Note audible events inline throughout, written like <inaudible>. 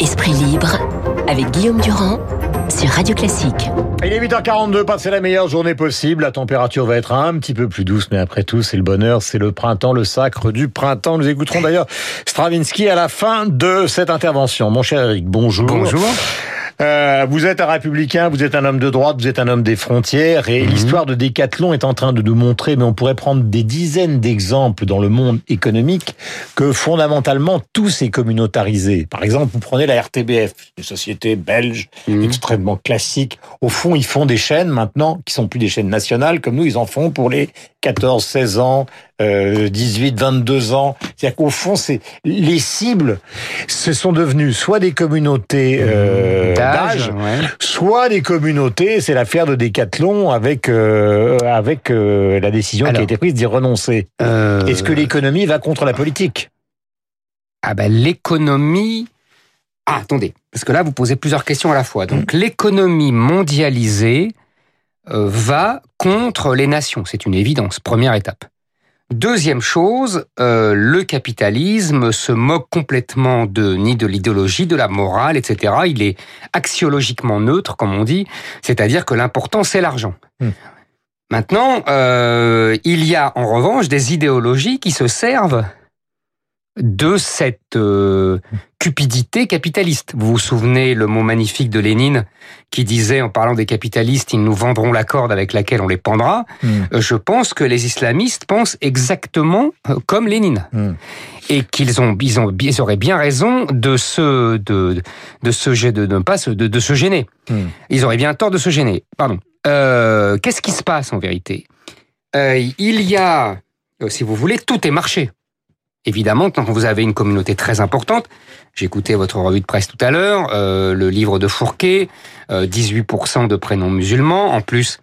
Esprit libre avec Guillaume Durand sur Radio Classique. Il est 8h42, passez la meilleure journée possible. La température va être un petit peu plus douce, mais après tout, c'est le bonheur, c'est le printemps, le sacre du printemps. Nous écouterons d'ailleurs Stravinsky à la fin de cette intervention. Mon cher Eric, bonjour. Bonjour. Euh, vous êtes un républicain, vous êtes un homme de droite, vous êtes un homme des frontières, et Mhm. l'histoire de Décathlon est en train de nous montrer, mais on pourrait prendre des dizaines d'exemples dans le monde économique, que fondamentalement tout s'est communautarisé. Par exemple, vous prenez la RTBF, une société belge Mhm. extrêmement classique. Au fond, ils font des chaînes maintenant qui sont plus des chaînes nationales, comme nous, ils en font pour les 14, 16 ans, euh, 18, 22 ans. C'est-à-dire qu'au fond, c'est les cibles, ce sont devenus soit des communautés euh, d'âge, ouais. soit des communautés. C'est l'affaire de Décathlon avec euh, avec euh, la décision qui a été prise d'y renoncer. Euh, Est-ce que l'économie va contre la politique? Ah ben l'économie... Ah, attendez, parce que là, vous posez plusieurs questions à la fois. Donc, l'économie mondialisée va contre les nations. C'est une évidence, première étape. Deuxième chose, euh, le capitalisme se moque complètement de ni de l'idéologie, de la morale, etc. Il est axiologiquement neutre, comme on dit, c'est-à-dire que l'important c'est l'argent. Hmm. Maintenant, euh, il y a en revanche des idéologies qui se servent de cette euh, cupidité capitaliste. Vous vous souvenez le mot magnifique de Lénine qui disait en parlant des capitalistes, ils nous vendront la corde avec laquelle on les pendra. Hmm. Euh, Je pense que les islamistes pensent exactement euh, comme Lénine. Hmm. Et qu'ils ont, ils ont, ils auraient bien raison de se, de, de se, de ne pas se, de, de se gêner. Hmm. Ils auraient bien tort de se gêner. Pardon. Euh, Qu'est-ce qui se passe en vérité? Euh, Il y a, si vous voulez, tout est marché. Évidemment, quand vous avez une communauté très importante, écouté votre revue de presse tout à l'heure, euh, le livre de Fourquet, euh, 18% de prénoms musulmans. En plus,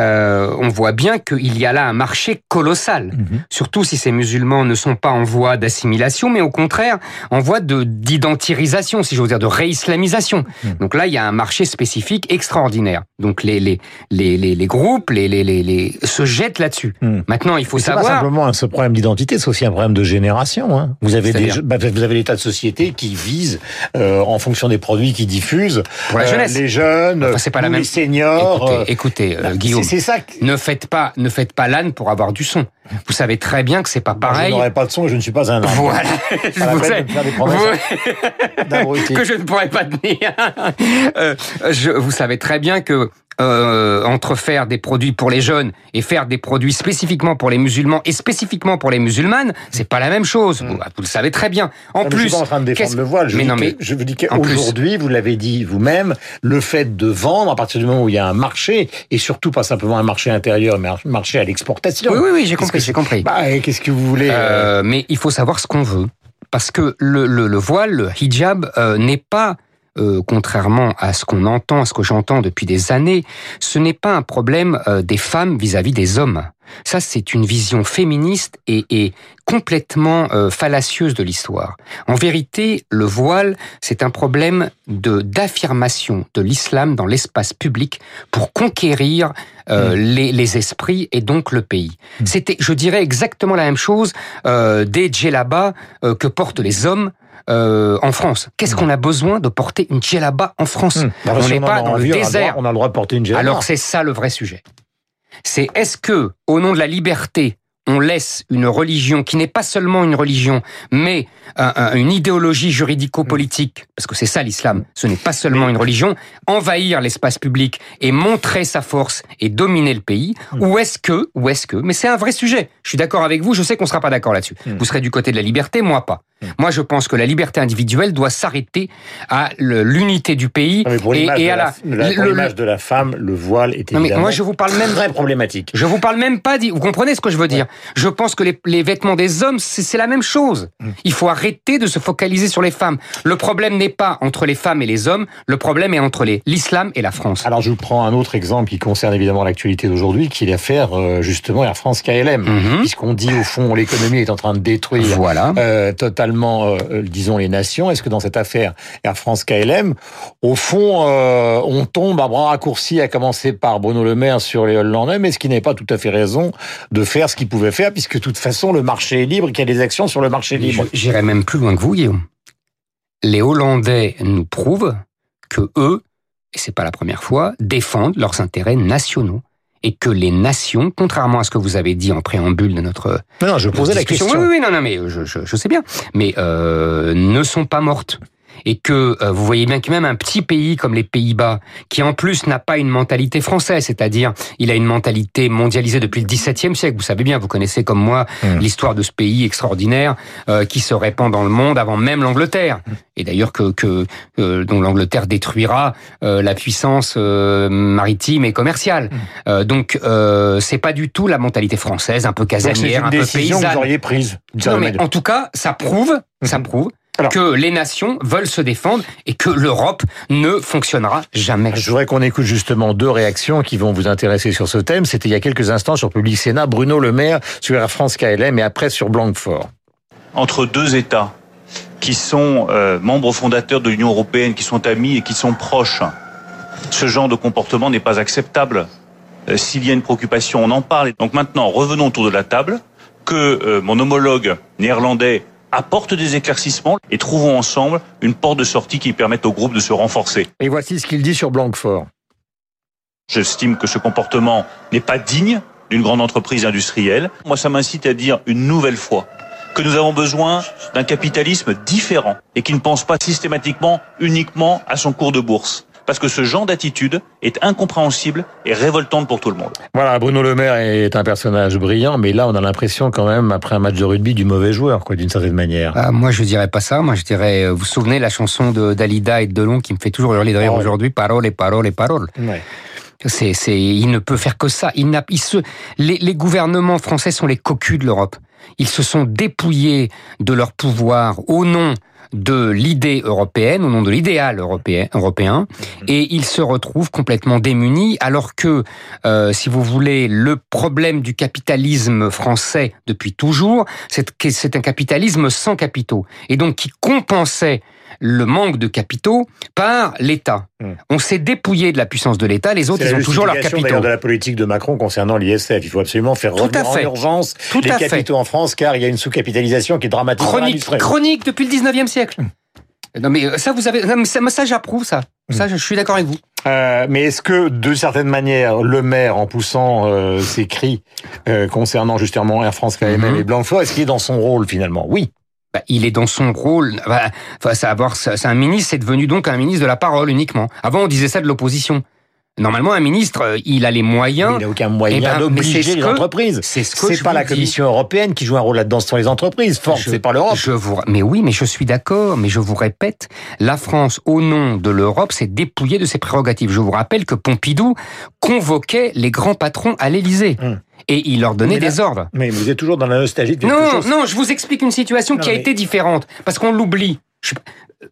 euh, on voit bien qu'il y a là un marché colossal. Mhm. Surtout si ces musulmans ne sont pas en voie d'assimilation, mais au contraire en voie de d'identirisation, si j'ose dire, de réislamisation. Mhm. Donc là, il y a un marché spécifique extraordinaire. Donc les les les les, les groupes, les les les, les se jettent là-dessus. Mhm. Maintenant, il faut Mais C'est pas savoir. simplement ce problème d'identité, c'est aussi un problème de génération. Hein. Vous avez des, bah, vous avez l'état de société qui vise, euh, en fonction des produits qu'ils diffusent, Pour la euh, jeunesse. les jeunes, Enfin, c'est pas la ou même- les seniors. Écoutez, euh, écoutez, euh, Guillaume, c'est c'est ça. que- ne faites pas ne faites pas l'âne pour avoir du son. Vous savez très bien que c'est pas Moi, pareil. Je n'aurai pas de son et je ne suis pas un âne. Voilà. Pas <laughs> Vous savez- de me faire des promesses vous- d'abruti. <laughs> que je ne pourrais pas tenir. <laughs> Euh, je, vous savez très bien que euh, entre faire des produits pour les jeunes et faire des produits spécifiquement pour les musulmans et spécifiquement pour les musulmanes, c'est pas la même chose. Vous, vous le savez très bien. En Non, plus, je suis pas en train de défendre le voile. Je mais dis non, que- mais je vous dis qu'aujourd'hui, vous l'avez dit vous-même, le fait de vendre à partir du moment où il y a un marché et surtout pas simplement un marché intérieur, mais un marché à l'exportation. oui, oui, oui, j'ai compris, j'ai compris. Bah, qu'est-ce que vous voulez euh, Euh, mais il faut savoir ce qu'on veut. Parce que le, le, le voile, le hijab, euh, n'est pas, euh, contrairement à ce qu'on entend, à ce que j'entends depuis des années, ce n'est pas un problème euh, des femmes vis-à-vis des hommes. Ça, c'est une vision féministe et, et complètement euh, fallacieuse de l'histoire. En vérité, le voile, c'est un problème de d'affirmation de l'islam dans l'espace public pour conquérir euh, les, les esprits et donc le pays. C'était, je dirais, exactement la même chose euh, des djellabas euh, que portent les hommes euh, en France. Qu'est-ce qu'on a besoin de porter une djellaba en France bah, On n'est pas dans le désert. On a le droit de porter une djellaba. Alors c'est ça le vrai sujet. C'est est-ce que, au nom de la liberté, on laisse une religion qui n'est pas seulement une religion, mais un- un- une idéologie juridico-politique, parce que c'est ça l'islam, ce n'est pas seulement une religion, envahir l'espace public et montrer sa force et dominer le pays, ou est-ce que, ou est-ce que, mais c'est un vrai sujet. Je suis d'accord avec vous, je sais qu'on sera pas d'accord là-dessus. Mm. Vous serez du côté de la liberté, moi pas. Mm. Moi, je pense que la liberté individuelle doit s'arrêter à l'unité du pays Non, pour et, et de, à la, la. la- pour le- l'image de la femme, le voile est Non, mais évidemment moi, je vous parle même très problématique. je vous parle même pas. Vous comprenez ce que je veux dire? Je pense que les, les vêtements des hommes, c'est c'est la même chose. Mm. Il faut arrêter de se focaliser sur les femmes. Le problème n'est pas entre les femmes et les hommes. Le problème est entre les- l'islam et la France. Alors je vous prends un autre exemple qui concerne évidemment l'actualité d'aujourd'hui, qui est l'affaire euh, justement Air France KLM, Mhm. puisqu'on dit au fond l'économie est en train de détruire Voilà. euh, totalement, euh, euh, disons, les nations. Est-ce que dans cette affaire Air France KLM, au fond, euh, on tombe à bras raccourcis, à commencer par Bruno Le Maire sur les Hollandais, mais est-ce qu'il n'avait pas tout à fait raison de faire ce qu'il pouvait faire, puisque de toute façon, le marché est libre qu'il y a des actions sur le marché libre. J'irai même plus loin que vous, Guillaume. Les Hollandais nous prouvent que eux, et c'est pas la première fois, défendent leurs intérêts nationaux et que les nations, contrairement à ce que vous avez dit en préambule de notre non, non je posais la question. Oui, oui, non, non, mais je, je, je sais bien, mais euh, ne sont pas mortes et que euh, vous voyez bien que même un petit pays comme les Pays-Bas, qui en plus n'a pas une mentalité française, c'est-à-dire il a une mentalité mondialisée depuis le XVIIe siècle. Vous savez bien, vous connaissez comme moi mmh. l'histoire de ce pays extraordinaire euh, qui se répand dans le monde avant même l'Angleterre, et d'ailleurs que, que euh, dont l'Angleterre détruira euh, la puissance euh, maritime et commerciale. Mmh. donc c'est pas du tout la mentalité française, un peu casanière, un peu paysanne. Que vous auriez prise. Non, mais en tout cas, ça prouve, ça prouve alors, que les nations veulent se défendre et que l'Europe ne fonctionnera jamais. Je voudrais qu'on écoute justement deux réactions qui vont vous intéresser sur ce thème. C'était il y a quelques instants sur Public Sénat, Bruno Le Maire sur Air France KLM et après sur Blanquefort. Entre deux États qui sont euh, membres fondateurs de l'Union européenne, qui sont amis et qui sont proches, ce genre de comportement n'est pas acceptable. Euh, S'il y a une préoccupation, on en parle. Donc maintenant, revenons autour de la table, que euh, mon homologue néerlandais apporte des éclaircissements et trouvons ensemble une porte de sortie qui permette au groupe de se renforcer. Et voici ce qu'il dit sur Blanquefort. J'estime que ce comportement n'est pas digne d'une grande entreprise industrielle. Moi, ça m'incite à dire une nouvelle fois que nous avons besoin d'un capitalisme différent et qui ne pense pas systématiquement uniquement à son cours de bourse parce que ce genre d'attitude est incompréhensible et révoltante pour tout le monde. Voilà, Bruno Le Maire est un personnage brillant, mais là on a l'impression quand même, après un match de rugby, du mauvais joueur, quoi, d'une certaine manière. Ah, moi je dirais pas ça, moi je dirais, euh, vous vous souvenez la chanson de Dalida et de Delon qui me fait toujours hurler de rire oh. aujourd'hui, parole et parole et parole. Ouais. C'est, c'est, il ne peut faire que ça. Il n'a, il se, les, les gouvernements français sont les cocus de l'Europe. Ils se sont dépouillés de leur pouvoir au nom de l'idée européenne, au nom de l'idéal européen, européen, mhm. et ils se retrouvent complètement démunis, alors que, euh, si vous voulez, le problème du capitalisme français depuis toujours, c'est que c'est un capitalisme sans capitaux, et donc qui compensait le manque de capitaux par l'État. Hmm. On s'est dépouillé de la puissance de l'État, les autres, ils ont toujours leurs capitaux. de la politique de Macron concernant l'ISF. Il faut absolument faire revenir en urgence Tout les capitaux en France, car il y a une sous-capitalisation qui est dramatique. Chronique, chronique depuis le 19e siècle. Hmm. Non mais euh, ça, vous avez, ça, ça j'approuve ça. Hmm. Ça, je suis d'accord avec vous. Euh, mais est-ce que, de certaine manière, le maire, en poussant euh, ses cris euh, concernant justement Air France KLM mm -hmm. et Blanquefort, est-ce qu'il est dans son rôle finalement? Oui bah, il est dans son rôle. Bah, enfin, savoir, c'est un ministre, c'est devenu donc un ministre de la parole uniquement. Avant, on disait ça de l'opposition. Normalement, un ministre, euh, il a les moyens. il n'a aucun moyen eh ben, d'obliger les entreprises. C'est ce que pas la Commission européenne qui joue un rôle là-dedans, ce sont les entreprises. Force, c'est pas l'Europe. Je vous, mais oui, mais je suis d'accord. Mais je vous répète, la France, au nom de l'Europe, s'est dépouillée de ses prérogatives. Je vous rappelle que Pompidou convoquait les grands patrons à l'Élysée. Hum et il leur donnait des ordres. Mais vous êtes toujours dans la nostalgie de Non, non, je vous explique une situation qui a été différente, parce qu'on l'oublie.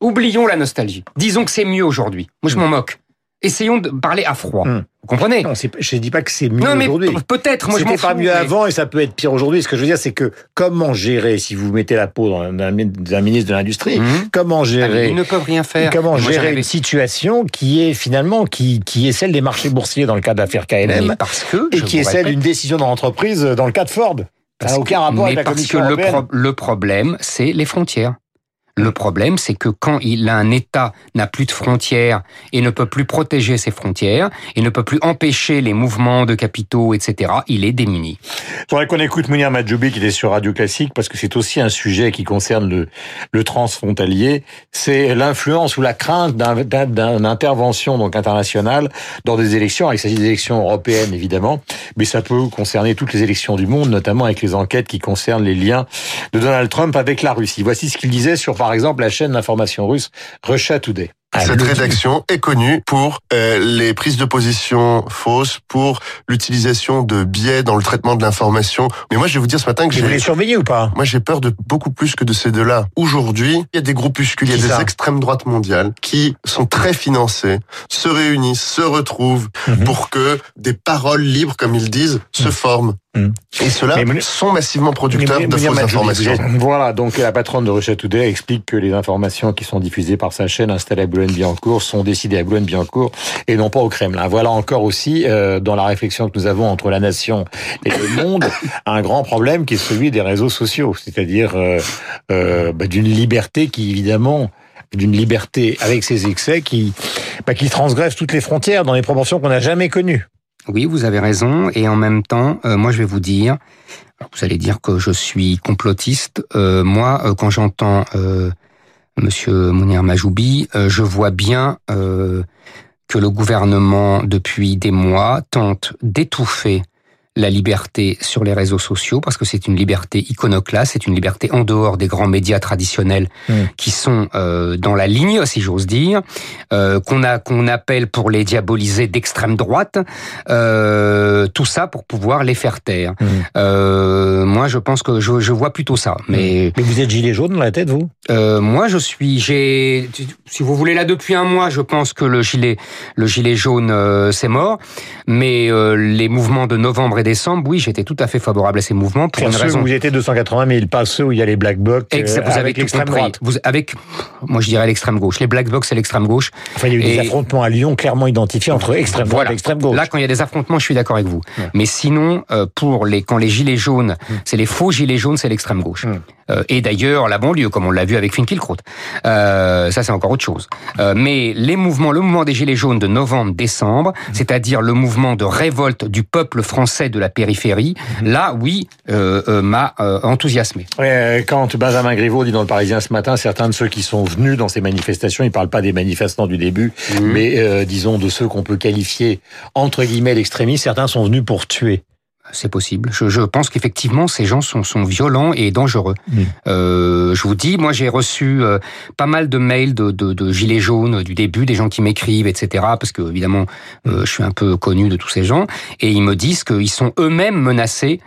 Oublions la nostalgie. Disons que c'est mieux aujourd'hui. Moi, je m'en moque. Essayons de parler à froid. Hum. Vous comprenez Non, je ne dis pas que c'est mieux aujourd'hui. Peut-être, moi je pas mieux avant et ça peut être pire aujourd'hui. Ce que je veux dire, c'est que comment gérer, si vous mettez la peau d'un ministre de l'Industrie, mmh. comment gérer... Ils ne peuvent rien faire. Comment gérer une situation qui est finalement, qui, qui est celle des marchés boursiers dans le cas de l'affaire KLM, parce que, et qui est celle d'une décision dans l'entreprise dans le cas de Ford. Ça n'a aucun rapport avec la Commission parce que le, pro le problème, c'est les frontières. Le problème, c'est que quand il a un État n'a plus de frontières et ne peut plus protéger ses frontières et ne peut plus empêcher les mouvements de capitaux, etc., il est démuni. Il faudrait qu'on écoute Mounir Majoubi qui est sur Radio Classique parce que c'est aussi un sujet qui concerne le, le transfrontalier. C'est l'influence ou la crainte d'une intervention donc internationale dans des élections. Il s'agit des élections européennes évidemment, mais ça peut concerner toutes les élections du monde, notamment avec les enquêtes qui concernent les liens de Donald Trump avec la Russie. Voici ce qu'il disait sur par exemple la chaîne d'information russe Russia Today. Cette rédaction est connue pour euh, les prises de position fausses, pour l'utilisation de biais dans le traitement de l'information. Mais moi, je vais vous dire ce matin que j'ai... Vous les surveillez ou pas? Moi, j'ai peur de beaucoup plus que de ces deux-là. Aujourd'hui, il y a des groupuscules, il y a des extrêmes droites mondiales qui sont très financés, se réunissent, se retrouvent mm -hmm. pour que des paroles libres, comme ils disent, se mm -hmm. forment. Et ceux-là sont massivement producteurs de fausses informations. Voilà, donc la patronne de Russia Today explique que les informations qui sont diffusées par sa chaîne installée à Boulogne-Billancourt sont décidées à Boulogne-Billancourt et non pas au Kremlin. Voilà encore aussi, euh, dans la réflexion que nous avons entre la nation et le monde, <laughs> un grand problème qui est celui des réseaux sociaux, c'est-à-dire euh, euh, bah, d'une liberté qui évidemment d'une liberté avec ses excès qui, bah, qui transgresse toutes les frontières dans les proportions qu'on n'a jamais connues. Oui, vous avez raison. Et en même temps, euh, moi, je vais vous dire, vous allez dire que je suis complotiste. Euh, moi, euh, quand j'entends Monsieur Mounir Majoubi, je vois bien que le gouvernement, depuis des mois, tente d'étouffer la liberté sur les réseaux sociaux, parce que c'est une liberté iconoclaste, c'est une liberté en dehors des grands médias traditionnels hmm. qui sont euh, dans la ligne, si j'ose dire, euh, qu'on a qu'on appelle pour les diaboliser d'extrême droite, euh, tout ça pour pouvoir les faire taire. Euh, moi, je pense que je, je, vois plutôt ça. Mais, hmm. mais vous êtes gilet jaune dans la tête, vous? Moi, je suis, j'ai, si vous voulez là depuis un mois, je pense que le gilet, le gilet jaune, c'est mort. Mais les mouvements de novembre décembre, oui, j'étais tout à fait favorable à ces mouvements pour une raison. Où y était 280 000, pas ceux où il y a les black box euh, vous avec l'extrême droite. Vous, avec, moi je dirais l'extrême gauche. Les black box, c'est l'extrême gauche. Enfin, il y a eu des affrontements à Lyon clairement identifiés entre extrême droite et extrême gauche. Là, quand il y a des affrontements, je suis d'accord avec vous. Mais sinon, euh, pour les quand les gilets jaunes, mm. c'est les faux gilets jaunes, c'est l'extrême gauche. Mm. Euh, et d'ailleurs la banlieue, comme on l'a vu avec Finkielkraut. Euh, ça, c'est encore autre chose. Euh, mais les mouvements, le mouvement des Gilets jaunes de novembre-décembre, mm. c'est-à-dire le mouvement de révolte du peuple français de la périphérie, mm. là, oui, m'a enthousiasmé. quand Benjamin Griveaux dit dans le Parisien ce matin, certains de ceux qui sont venus dans ces manifestations, il parle pas des manifestants du début, mm. mais disons de ceux qu'on peut qualifier entre guillemets d'extrémistes, certains sont venus pour tuer. C'est possible. Je, je pense qu'effectivement, ces gens sont, sont violents et dangereux. Euh, je vous dis, moi, j'ai reçu euh, pas mal de mails de, de, de, gilets jaunes du début, des gens qui m'écrivent, etc. Parce que évidemment, euh, je suis un peu connu de tous ces gens, et ils me disent qu'ils sont eux-mêmes menacés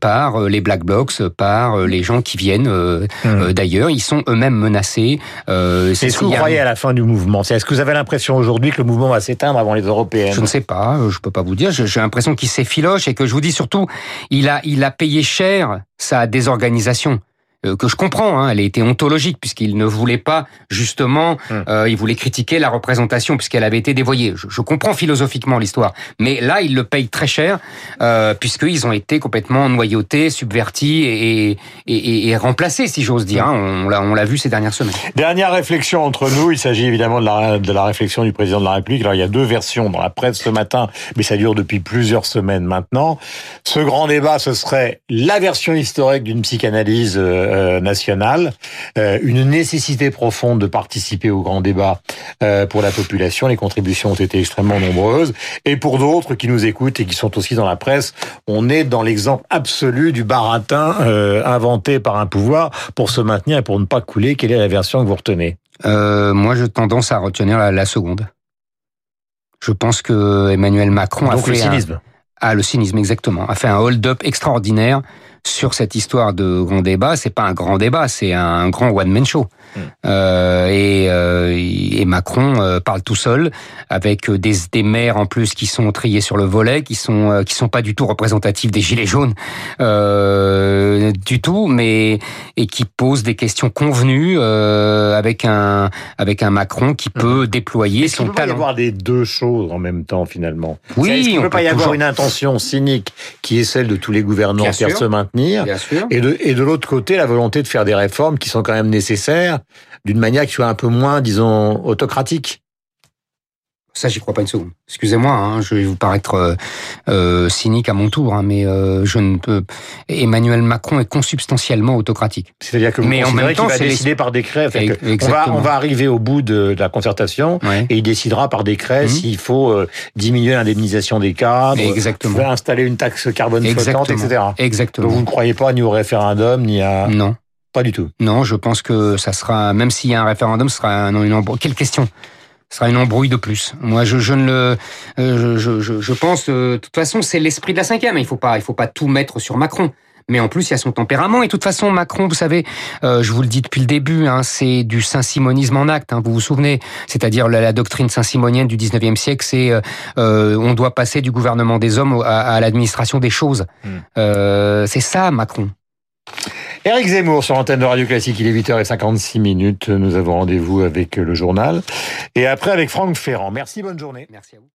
par euh, les black blocs, par euh, les gens qui viennent hmm. d'ailleurs. Ils sont eux-mêmes menacés. Est-ce que vous croyez à la fin du mouvement? Est-ce que vous avez l'impression aujourd'hui que le mouvement va s'éteindre avant les européennes? Je ne sais pas. Je peux pas vous dire. J'ai l'impression qu'il s'effiloche et que je vous dis surtout, il a, il a payé cher sa désorganisation. Euh, que je comprends, hein, elle a été ontologique puisqu'il ne voulait pas justement, hum. euh, il voulait critiquer la représentation puisqu'elle avait été dévoyée. Je, je comprends philosophiquement l'histoire, mais là il le paye très cher euh, puisqu'ils ont été complètement noyautés, subvertis et, et, et, et remplacés, si j'ose dire. Hein. On l'a on l'a vu ces dernières semaines. Dernière réflexion entre nous, il s'agit évidemment de la, de la réflexion du président de la République. Alors il y a deux versions dans la presse ce matin, mais ça dure depuis plusieurs semaines maintenant. Ce grand débat, ce serait la version historique d'une psychanalyse. Euh, euh, nationale, euh, une nécessité profonde de participer au grand débat euh, pour la population. Les contributions ont été extrêmement nombreuses. Et pour d'autres qui nous écoutent et qui sont aussi dans la presse, on est dans l'exemple absolu du baratin inventé par un pouvoir pour se maintenir et pour ne pas couler. Quelle est la version que vous retenez? Moi, j'ai tendance à retenir la, seconde. Je pense que Emmanuel Macron a fait le cynisme. ah, le cynisme exactement, a fait un hold-up extraordinaire sur cette histoire de grand débat, c'est pas un grand débat, c'est un grand one-man show. Hmm. Euh, et, euh, et, Macron euh, parle tout seul, avec des, des, maires en plus qui sont triés sur le volet, qui sont qui sont pas du tout représentatifs des gilets jaunes euh, du tout, mais et qui posent des questions convenues avec un avec un Macron qui hmm. peut déployer son talent. Il peut y avoir des deux choses en même temps finalement? Oui, il ne peut, pas y avoir une intention cynique qui est celle de tous les gouvernants qui se maintenir, et de et de l'autre côté la volonté de faire des réformes qui sont quand même nécessaires d'une manière qui soit un peu moins, disons, autocratique. Ça, j'y crois pas une seconde. Excusez-moi, hein, je vais vous paraître euh, euh, cynique à mon tour, hein, mais euh, je ne peux. Emmanuel Macron est consubstantiellement autocratique. C'est-à-dire que vous mais en même temps, c'est décidé par décret. on, va, on va arriver au bout de, la concertation et il décidera par décret mhm. s'il faut diminuer l'indemnisation des cadres, Exactement. installer une taxe carbone flottante, etc. Exactement. Donc vous ne croyez pas ni au référendum ni à. Non. Pas du tout. Non, je pense que ça sera, même s'il y a un référendum, ce sera une embrouille. Quelle question? Ce sera une embrouille de plus. Moi, je, je ne le, euh, je, je, je pense, euh, de toute façon, c'est l'esprit de la cinquième. Il faut pas, il faut pas tout mettre sur Macron. mais en plus il y a son tempérament. Et de toute façon, Macron, vous savez, euh, je vous le dis depuis le début, hein, c'est du saint-simonisme en acte. Hein, vous vous souvenez, c'est-à-dire la, la, doctrine saint-simonienne du 19e siècle, c'est euh, on doit passer du gouvernement des hommes à, à l'administration des choses. Mm. Euh, c'est ça, Macron. Éric Zemmour sur l'antenne de Radio Classique, il est 8h56 minutes. Nous avons rendez-vous avec le journal et après avec Franck Ferrand. Merci, bonne journée. Merci à vous.